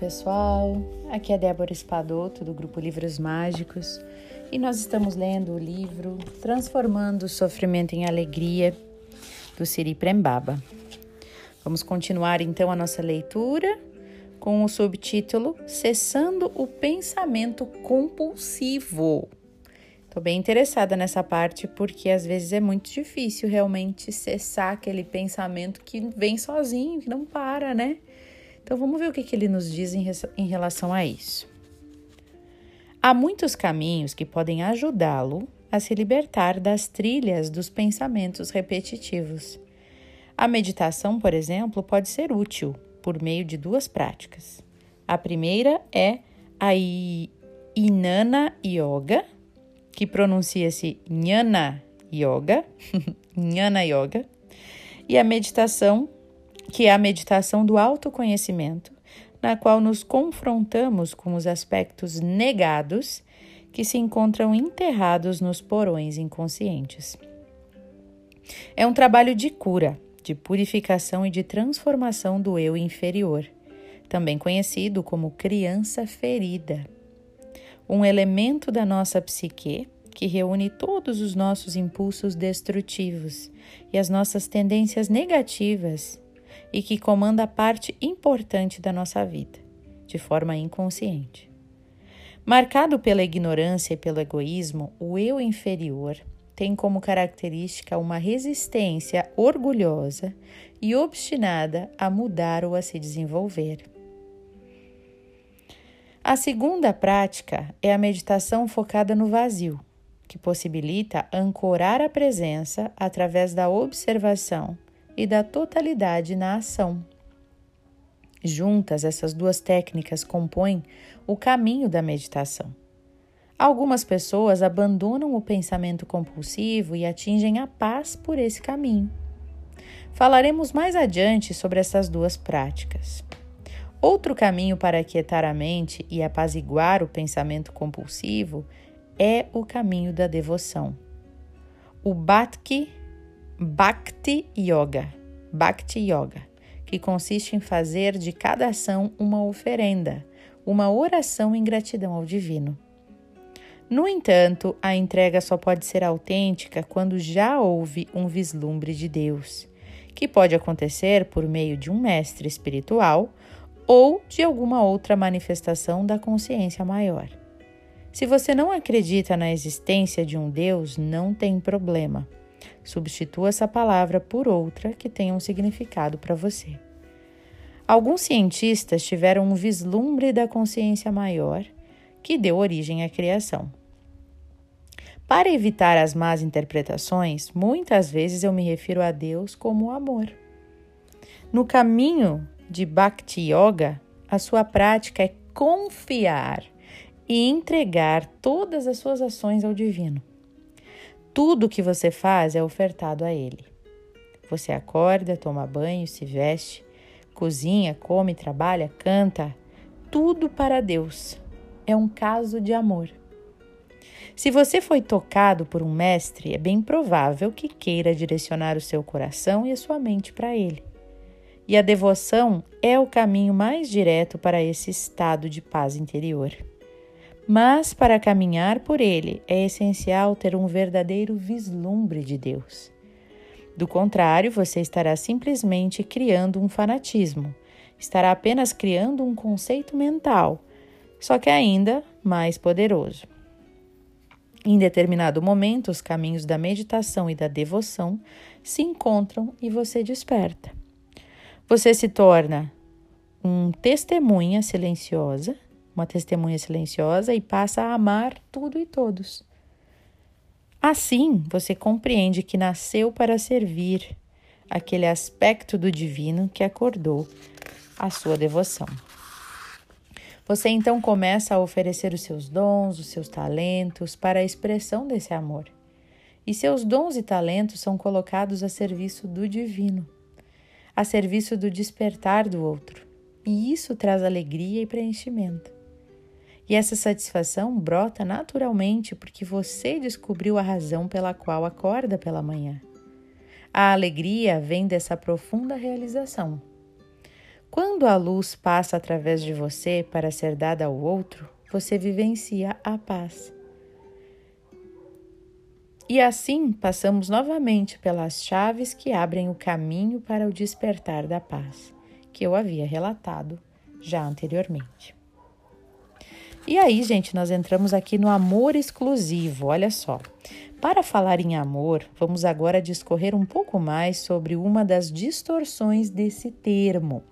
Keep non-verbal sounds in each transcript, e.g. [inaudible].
pessoal. Aqui é Débora Espadoto do grupo Livros Mágicos e nós estamos lendo o livro Transformando o Sofrimento em Alegria do Siri Prembaba. Vamos continuar então a nossa leitura com o subtítulo Cessando o Pensamento Compulsivo. Estou bem interessada nessa parte porque às vezes é muito difícil realmente cessar aquele pensamento que vem sozinho, que não para, né? Então vamos ver o que, que ele nos diz em, em relação a isso. Há muitos caminhos que podem ajudá-lo a se libertar das trilhas dos pensamentos repetitivos. A meditação, por exemplo, pode ser útil por meio de duas práticas. A primeira é a Inana Yoga, que pronuncia-se Jnana Yoga, [laughs] Jnana Yoga, e a meditação que é a meditação do autoconhecimento, na qual nos confrontamos com os aspectos negados que se encontram enterrados nos porões inconscientes. É um trabalho de cura, de purificação e de transformação do eu inferior, também conhecido como criança ferida. Um elemento da nossa psique que reúne todos os nossos impulsos destrutivos e as nossas tendências negativas e que comanda parte importante da nossa vida, de forma inconsciente. Marcado pela ignorância e pelo egoísmo, o eu inferior tem como característica uma resistência orgulhosa e obstinada a mudar ou a se desenvolver. A segunda prática é a meditação focada no vazio, que possibilita ancorar a presença através da observação e da totalidade na ação. Juntas, essas duas técnicas compõem o caminho da meditação. Algumas pessoas abandonam o pensamento compulsivo e atingem a paz por esse caminho. Falaremos mais adiante sobre essas duas práticas. Outro caminho para aquietar a mente e apaziguar o pensamento compulsivo é o caminho da devoção. O Bhatki Bhakti Yoga, Bhakti Yoga, que consiste em fazer de cada ação uma oferenda, uma oração em gratidão ao divino. No entanto, a entrega só pode ser autêntica quando já houve um vislumbre de Deus, que pode acontecer por meio de um mestre espiritual ou de alguma outra manifestação da consciência maior. Se você não acredita na existência de um Deus, não tem problema. Substitua essa palavra por outra que tenha um significado para você. Alguns cientistas tiveram um vislumbre da consciência maior que deu origem à criação. Para evitar as más interpretações, muitas vezes eu me refiro a Deus como amor. No caminho de Bhakti Yoga, a sua prática é confiar e entregar todas as suas ações ao divino. Tudo que você faz é ofertado a Ele. Você acorda, toma banho, se veste, cozinha, come, trabalha, canta, tudo para Deus. É um caso de amor. Se você foi tocado por um mestre, é bem provável que queira direcionar o seu coração e a sua mente para ele. E a devoção é o caminho mais direto para esse estado de paz interior. Mas para caminhar por ele é essencial ter um verdadeiro vislumbre de Deus. Do contrário, você estará simplesmente criando um fanatismo, estará apenas criando um conceito mental, só que ainda mais poderoso. Em determinado momento, os caminhos da meditação e da devoção se encontram e você desperta. Você se torna um testemunha silenciosa uma testemunha silenciosa e passa a amar tudo e todos. Assim, você compreende que nasceu para servir aquele aspecto do divino que acordou a sua devoção. Você então começa a oferecer os seus dons, os seus talentos para a expressão desse amor. E seus dons e talentos são colocados a serviço do divino, a serviço do despertar do outro. E isso traz alegria e preenchimento. E essa satisfação brota naturalmente porque você descobriu a razão pela qual acorda pela manhã. A alegria vem dessa profunda realização. Quando a luz passa através de você para ser dada ao outro, você vivencia a paz. E assim passamos novamente pelas chaves que abrem o caminho para o despertar da paz, que eu havia relatado já anteriormente. E aí, gente, nós entramos aqui no amor exclusivo. Olha só. Para falar em amor, vamos agora discorrer um pouco mais sobre uma das distorções desse termo.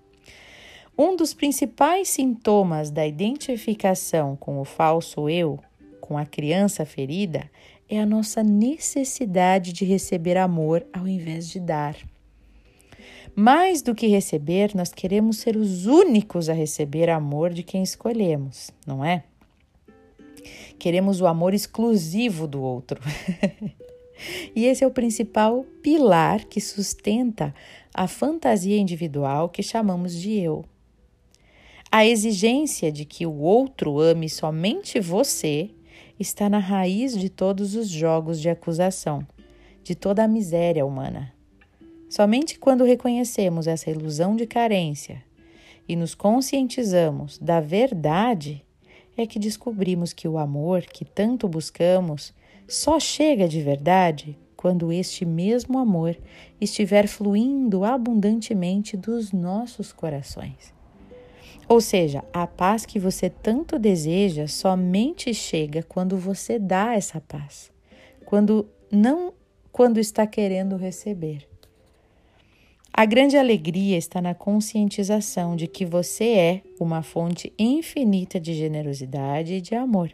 Um dos principais sintomas da identificação com o falso eu, com a criança ferida, é a nossa necessidade de receber amor ao invés de dar. Mais do que receber, nós queremos ser os únicos a receber amor de quem escolhemos, não é? Queremos o amor exclusivo do outro. [laughs] e esse é o principal pilar que sustenta a fantasia individual que chamamos de eu. A exigência de que o outro ame somente você está na raiz de todos os jogos de acusação, de toda a miséria humana. Somente quando reconhecemos essa ilusão de carência e nos conscientizamos da verdade é que descobrimos que o amor que tanto buscamos só chega de verdade quando este mesmo amor estiver fluindo abundantemente dos nossos corações. Ou seja, a paz que você tanto deseja somente chega quando você dá essa paz, quando não quando está querendo receber. A grande alegria está na conscientização de que você é uma fonte infinita de generosidade e de amor.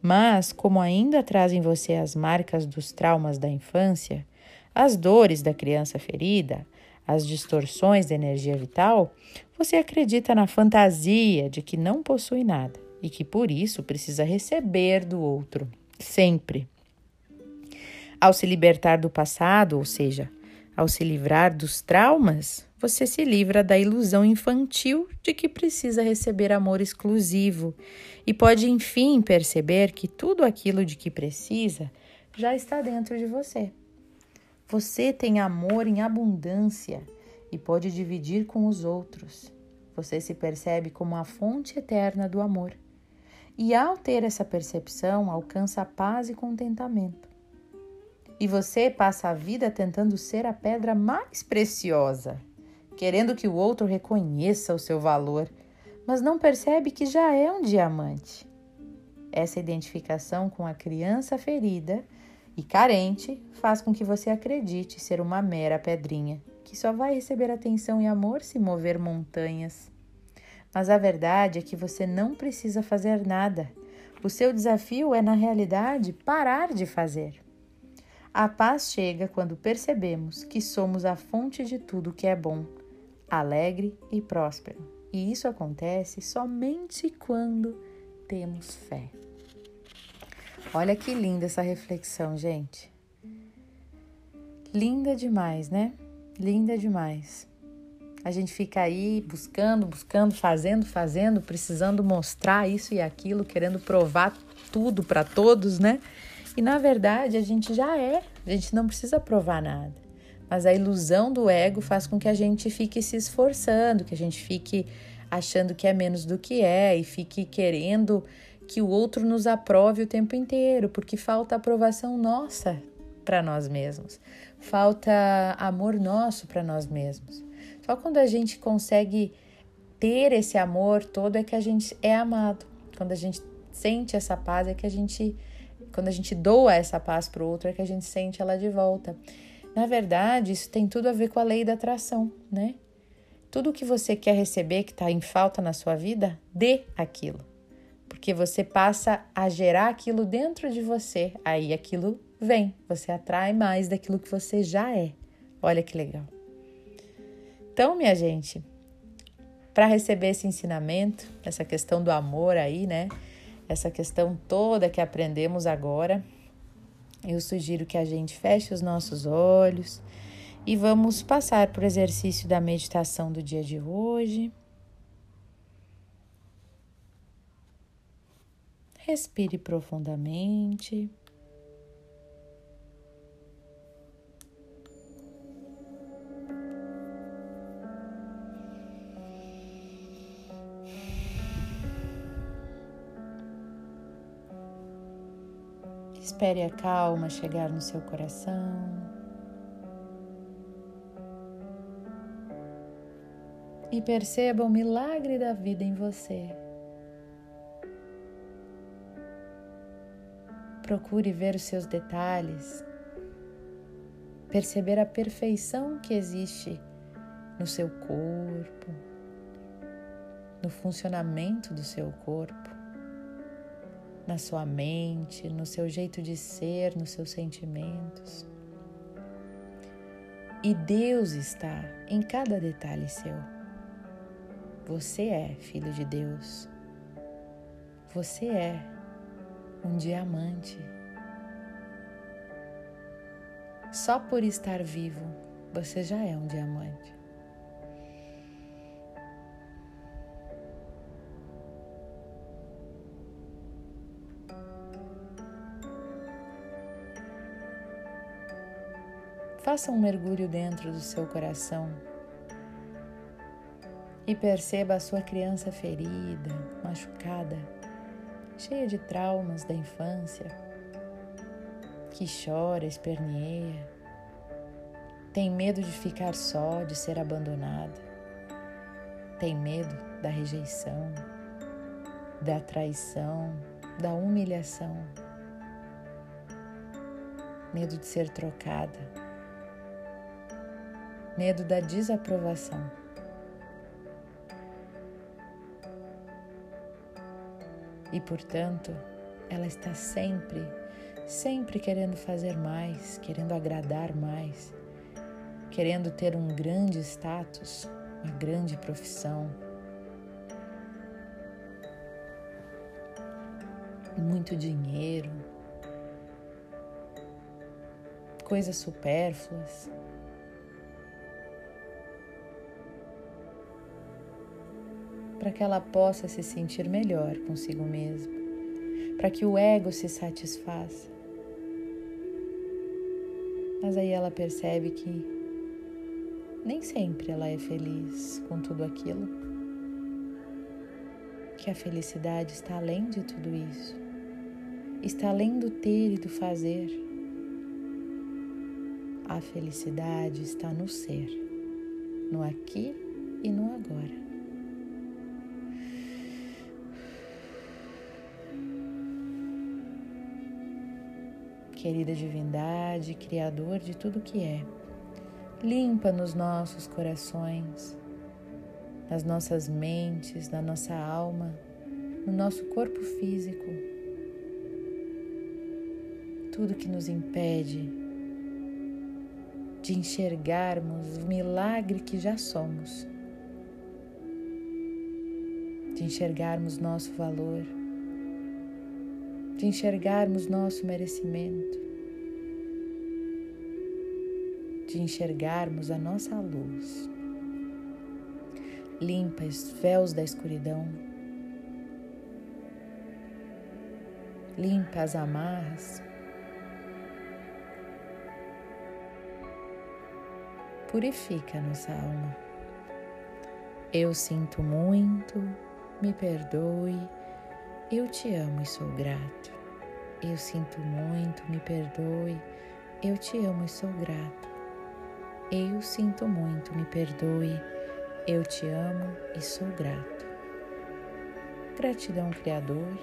Mas, como ainda traz em você as marcas dos traumas da infância, as dores da criança ferida, as distorções da energia vital, você acredita na fantasia de que não possui nada e que por isso precisa receber do outro, sempre. Ao se libertar do passado, ou seja, ao se livrar dos traumas, você se livra da ilusão infantil de que precisa receber amor exclusivo e pode enfim perceber que tudo aquilo de que precisa já está dentro de você. Você tem amor em abundância e pode dividir com os outros. Você se percebe como a fonte eterna do amor. E ao ter essa percepção, alcança paz e contentamento e você passa a vida tentando ser a pedra mais preciosa, querendo que o outro reconheça o seu valor, mas não percebe que já é um diamante. Essa identificação com a criança ferida e carente faz com que você acredite ser uma mera pedrinha, que só vai receber atenção e amor se mover montanhas. Mas a verdade é que você não precisa fazer nada. O seu desafio é, na realidade, parar de fazer. A paz chega quando percebemos que somos a fonte de tudo que é bom, alegre e próspero. E isso acontece somente quando temos fé. Olha que linda essa reflexão, gente. Linda demais, né? Linda demais. A gente fica aí buscando, buscando, fazendo, fazendo, precisando mostrar isso e aquilo, querendo provar tudo para todos, né? E na verdade a gente já é, a gente não precisa provar nada. Mas a ilusão do ego faz com que a gente fique se esforçando, que a gente fique achando que é menos do que é e fique querendo que o outro nos aprove o tempo inteiro, porque falta aprovação nossa para nós mesmos, falta amor nosso para nós mesmos. Só quando a gente consegue ter esse amor todo é que a gente é amado. Quando a gente sente essa paz é que a gente quando a gente doa essa paz para o outro, é que a gente sente ela de volta. Na verdade, isso tem tudo a ver com a lei da atração, né? Tudo que você quer receber que está em falta na sua vida, dê aquilo. Porque você passa a gerar aquilo dentro de você. Aí aquilo vem, você atrai mais daquilo que você já é. Olha que legal. Então, minha gente, para receber esse ensinamento, essa questão do amor aí, né? Essa questão toda que aprendemos agora, eu sugiro que a gente feche os nossos olhos e vamos passar para o exercício da meditação do dia de hoje. Respire profundamente. Espere a calma chegar no seu coração. E perceba o milagre da vida em você. Procure ver os seus detalhes, perceber a perfeição que existe no seu corpo, no funcionamento do seu corpo, na sua mente, no seu jeito de ser, nos seus sentimentos. E Deus está em cada detalhe seu. Você é filho de Deus. Você é um diamante. Só por estar vivo, você já é um diamante. Faça um mergulho dentro do seu coração e perceba a sua criança ferida, machucada, cheia de traumas da infância, que chora, esperneia, tem medo de ficar só, de ser abandonada, tem medo da rejeição, da traição, da humilhação, medo de ser trocada medo da desaprovação. E, portanto, ela está sempre, sempre querendo fazer mais, querendo agradar mais, querendo ter um grande status, uma grande profissão, muito dinheiro, coisas supérfluas. Que ela possa se sentir melhor consigo mesma, para que o ego se satisfaça. Mas aí ela percebe que nem sempre ela é feliz com tudo aquilo, que a felicidade está além de tudo isso, está além do ter e do fazer. A felicidade está no ser, no aqui e no agora. Querida divindade, Criador de tudo que é, limpa nos nossos corações, nas nossas mentes, na nossa alma, no nosso corpo físico, tudo que nos impede de enxergarmos o milagre que já somos, de enxergarmos nosso valor de enxergarmos nosso merecimento, de enxergarmos a nossa luz. Limpa os véus da escuridão, limpa as amarras, purifica nossa alma. Eu sinto muito, me perdoe eu te amo e sou grato. Eu sinto muito, me perdoe. Eu te amo e sou grato. Eu sinto muito, me perdoe. Eu te amo e sou grato. Gratidão, Criador.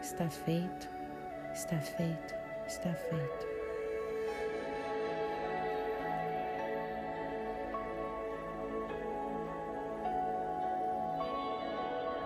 Está feito, está feito, está feito.